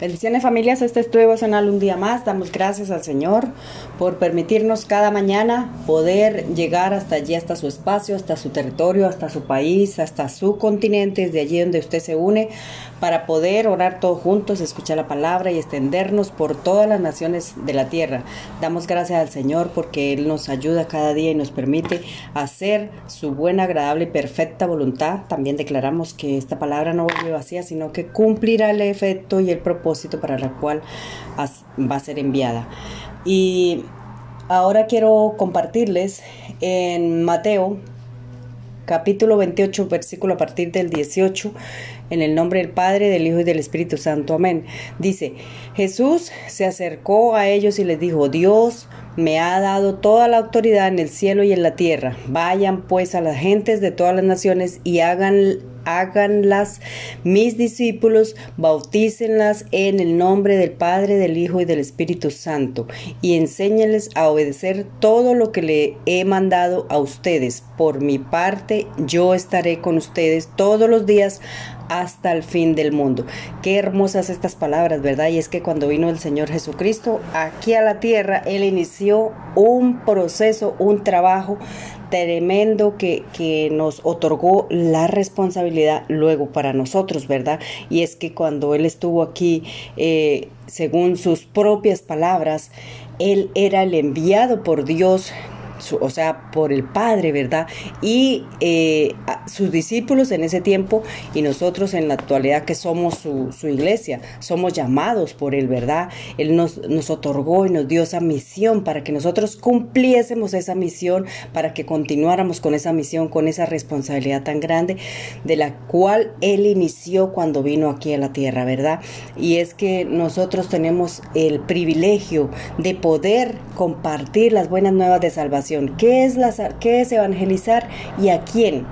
Bendiciones familias, este es tu devocional un día más. Damos gracias al Señor por permitirnos cada mañana poder llegar hasta allí, hasta su espacio, hasta su territorio, hasta su país, hasta su continente, desde allí donde usted se une, para poder orar todos juntos, escuchar la palabra y extendernos por todas las naciones de la tierra. Damos gracias al Señor porque Él nos ayuda cada día y nos permite hacer su buena, agradable y perfecta voluntad. También declaramos que esta palabra no vuelve vacía, sino que cumplirá el efecto y el propósito para la cual va a ser enviada. Y ahora quiero compartirles en Mateo capítulo 28, versículo a partir del 18, en el nombre del Padre, del Hijo y del Espíritu Santo. Amén. Dice, Jesús se acercó a ellos y les dijo, Dios me ha dado toda la autoridad en el cielo y en la tierra. Vayan pues a las gentes de todas las naciones y hagan háganlas mis discípulos, bautícenlas en el nombre del Padre, del Hijo y del Espíritu Santo, y enséñales a obedecer todo lo que le he mandado a ustedes. Por mi parte, yo estaré con ustedes todos los días hasta el fin del mundo. Qué hermosas estas palabras, ¿verdad? Y es que cuando vino el Señor Jesucristo aquí a la tierra, Él inició un proceso, un trabajo tremendo que, que, nos otorgó la responsabilidad luego para nosotros, ¿verdad? Y es que cuando Él estuvo aquí, eh, según sus propias palabras, Él era el enviado por Dios o sea, por el Padre, ¿verdad? Y eh, sus discípulos en ese tiempo y nosotros en la actualidad que somos su, iglesia, somos llamados por Él, ¿verdad? Él nos, nos otorgó y nos dio esa misión para que nosotros cumpliésemos esa misión, para que continuáramos con esa misión, con esa responsabilidad tan grande de la cual Él inició cuando vino aquí a la tierra, ¿verdad? Y es que nosotros tenemos el privilegio de poder compartir las buenas nuevas de salvación ¿Qué es, la, qué es evangelizar y a quién?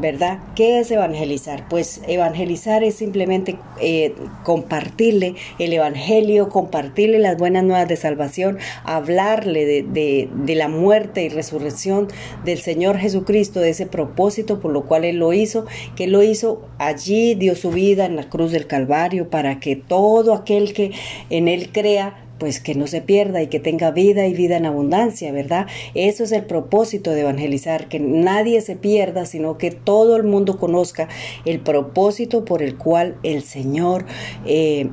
¿verdad? ¿Qué es evangelizar? Pues evangelizar es simplemente eh, compartirle el Evangelio, compartirle las buenas nuevas de salvación, hablarle de, de, la muerte y resurrección del Señor Jesucristo, de ese propósito por lo cual Él lo hizo, que Él lo hizo allí, dio su vida en la cruz del Calvario para que todo aquel que en Él crea pues que no se pierda y que tenga vida y vida en abundancia, ¿verdad? Eso es el propósito de evangelizar, que nadie se pierda, sino que todo el mundo conozca el propósito por el cual el Señor eh,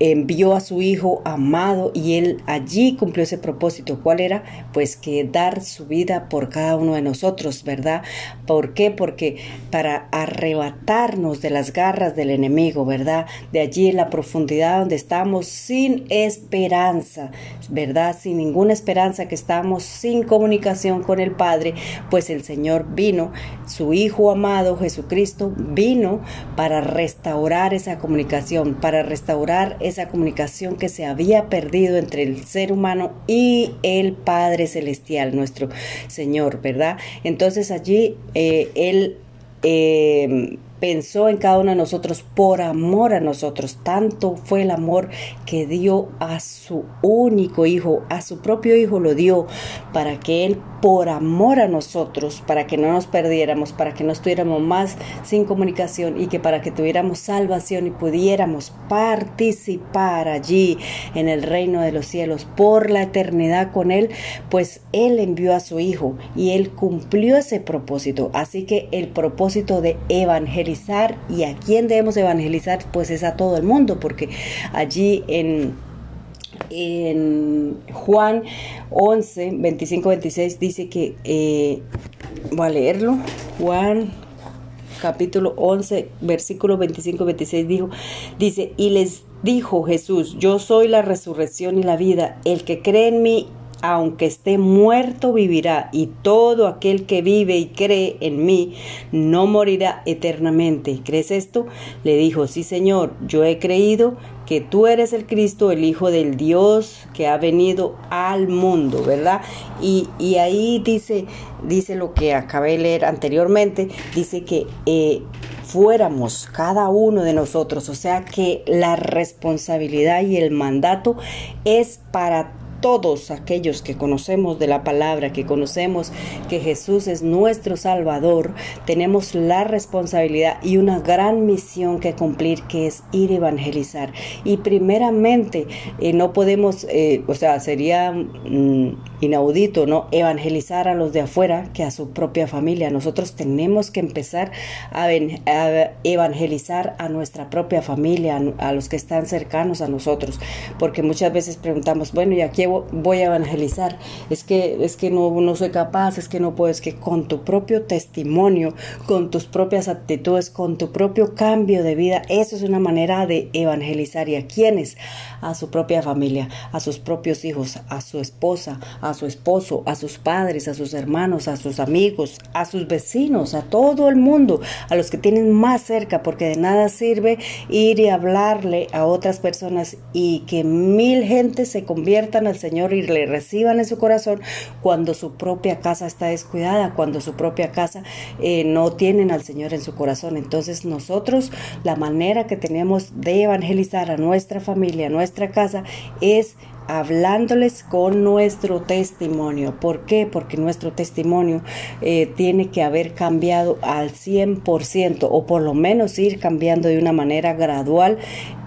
envió a su Hijo amado y él allí cumplió ese propósito. ¿Cuál era? Pues que dar su vida por cada uno de nosotros, ¿verdad? ¿Por qué? Porque para arrebatarnos de las garras del enemigo, ¿verdad? De allí en la profundidad donde estamos sin esperanza, ¿verdad? Sin ninguna esperanza, que estamos sin comunicación con el Padre, pues el Señor vino, su Hijo amado Jesucristo vino para restaurar esa comunicación, para restaurar esa comunicación que se había perdido entre el ser humano y el Padre Celestial, nuestro Señor, ¿verdad? Entonces allí eh, Él... Eh, pensó en cada uno de nosotros por amor a nosotros. Tanto fue el amor que dio a su único hijo, a su propio hijo lo dio para que Él por amor a nosotros, para que no nos perdiéramos, para que no estuviéramos más sin comunicación y que para que tuviéramos salvación y pudiéramos participar allí en el reino de los cielos por la eternidad con Él, pues Él envió a su Hijo y Él cumplió ese propósito. Así que el propósito de evangelizar y a quién debemos evangelizar, pues es a todo el mundo, porque allí en, en Juan 11, 25, 26 dice que, eh, voy a leerlo, Juan capítulo 11, versículo 25, 26 dijo, dice, y les dijo Jesús, yo soy la resurrección y la vida, el que cree en mí aunque esté muerto, vivirá, y todo aquel que vive y cree en mí no morirá eternamente. ¿Crees esto? Le dijo, sí Señor, yo he creído que tú eres el Cristo, el Hijo del Dios que ha venido al mundo, ¿verdad? Y, ahí dice, dice lo que acabé de leer anteriormente, dice que eh, fuéramos cada uno de nosotros, o sea que la responsabilidad y el mandato es para todos aquellos que conocemos de la palabra, que conocemos que Jesús es nuestro Salvador, tenemos la responsabilidad y una gran misión que cumplir, que es ir a evangelizar. Y primeramente, eh, no podemos, eh, o sea, sería mm, inaudito, ¿no? Evangelizar a los de afuera que a su propia familia. Nosotros tenemos que empezar a, evangelizar a nuestra propia familia, a, los que están cercanos a nosotros, porque muchas veces preguntamos, bueno, ¿y a quién voy a evangelizar? Es que, es que no, no soy capaz, es que no puedo, es que con tu propio testimonio, con tus propias actitudes, con tu propio cambio de vida, eso es una manera de evangelizar. ¿Y a quiénes? A su propia familia, a sus propios hijos, a su esposa, a su esposo, a sus padres, a sus hermanos, a sus amigos, a sus vecinos, a todo el mundo, a los que tienen más cerca, porque de nada sirve ir y hablarle a otras personas y que mil gentes se conviertan al Señor y le reciban en su corazón cuando su propia casa está descuidada, cuando su propia casa eh, no tienen al Señor en su corazón. Entonces nosotros la manera que tenemos de evangelizar a nuestra familia, a nuestra casa, es hablándoles con nuestro testimonio. ¿Por qué? Porque nuestro testimonio eh, tiene que haber cambiado al 100% o por lo menos ir cambiando de una manera gradual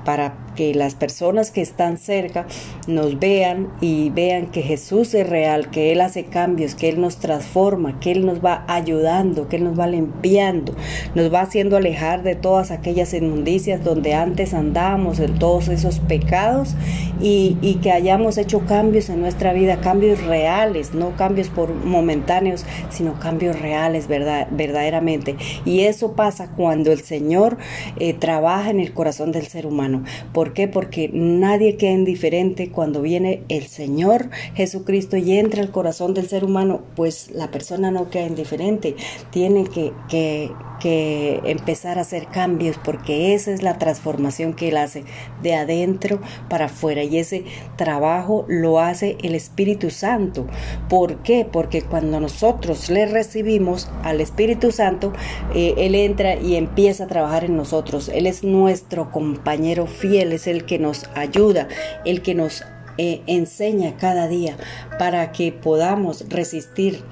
para que las personas que están cerca nos vean y vean que Jesús es real, que Él hace cambios, que Él nos transforma, que Él nos va ayudando, que Él nos va limpiando, nos va haciendo alejar de todas aquellas inmundicias donde antes andábamos, en todos esos pecados y, que hayamos hecho cambios en nuestra vida, cambios reales, no cambios por momentáneos, sino cambios reales verdad, verdaderamente. Y eso pasa cuando el Señor eh, trabaja en el corazón del ser humano. ¿Por qué? Porque nadie queda indiferente cuando viene el Señor Jesucristo y entra al corazón del ser humano, pues la persona no queda indiferente. Tiene que, que, que empezar a hacer cambios porque esa es la transformación que Él hace de adentro para afuera y ese trabajo lo hace el Espíritu Santo. ¿Por qué? Porque cuando nosotros le recibimos al Espíritu Santo, eh, Él entra y empieza a trabajar en nosotros. Él es nuestro compañero fiel es el que nos ayuda, el que nos eh, enseña cada día para que podamos resistir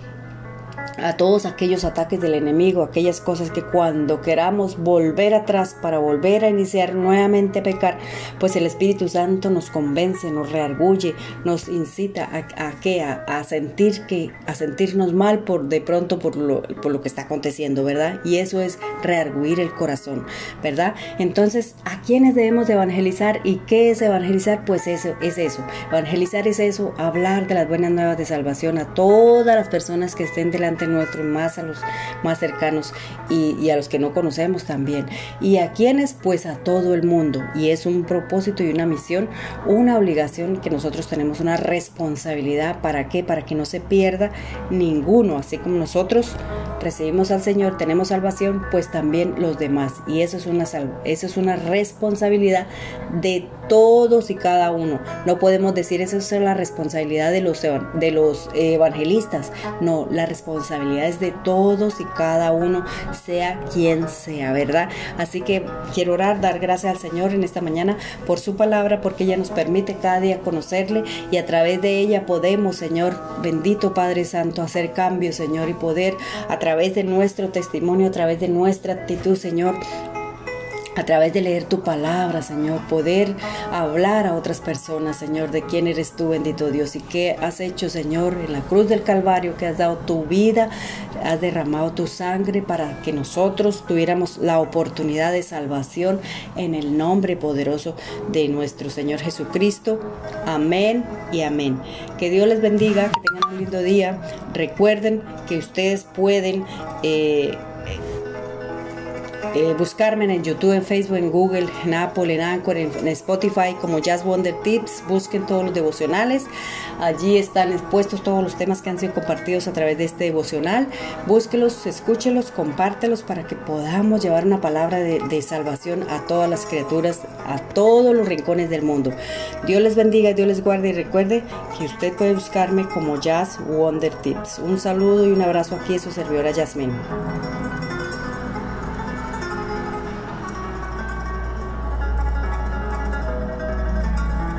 a todos aquellos ataques del enemigo, aquellas cosas que cuando queramos volver atrás para volver a iniciar nuevamente a pecar, pues el Espíritu Santo nos convence, nos reargulle, nos incita a, a A, sentir que, a sentirnos mal por de pronto por lo, por lo que está aconteciendo, ¿verdad? Y eso es rearguir el corazón, ¿verdad? Entonces, ¿a quiénes debemos de evangelizar y qué es evangelizar? Pues eso es eso. Evangelizar es eso, hablar de las buenas nuevas de salvación a todas las personas que estén delante nuestro, más a los más cercanos y, a los que no conocemos también. ¿Y a quienes? Pues a todo el mundo. Y es un propósito y una misión, una obligación que nosotros tenemos, una responsabilidad. ¿Para qué? Para que no se pierda ninguno, así como nosotros recibimos al Señor, tenemos salvación, pues también los demás. Y eso es una, eso es una responsabilidad de todos y cada uno. No podemos decir eso es la responsabilidad de los, de los evangelistas. No, la responsabilidad es de todos y cada uno, sea quien sea, ¿verdad? Así que quiero orar, dar gracias al Señor en esta mañana por su palabra, porque ella nos permite cada día conocerle y a través de ella podemos, Señor, bendito Padre Santo, hacer cambios, Señor, y poder a través de nuestro testimonio, a través de nuestra actitud, Señor, a través de leer tu palabra, Señor, poder hablar a otras personas, Señor, de quién eres tú, bendito Dios, y qué has hecho, Señor, en la cruz del Calvario, que has dado tu vida, has derramado tu sangre para que nosotros tuviéramos la oportunidad de salvación en el nombre poderoso de nuestro Señor Jesucristo. Amén y amén. Que Dios les bendiga, que tengan un lindo día. Recuerden que ustedes pueden... Eh, eh, buscarme en YouTube, en Facebook, en Google, en Apple, en Anchor, en, Spotify como Jazz Wonder Tips. Busquen todos los devocionales. Allí están expuestos todos los temas que han sido compartidos a través de este devocional. Búsquelos, escúchelos, compártelos para que podamos llevar una palabra de, de salvación a todas las criaturas, a todos los rincones del mundo. Dios les bendiga, Dios les guarde y recuerde que usted puede buscarme como Jazz Wonder Tips. Un saludo y un abrazo aquí a su servidora Jasmine.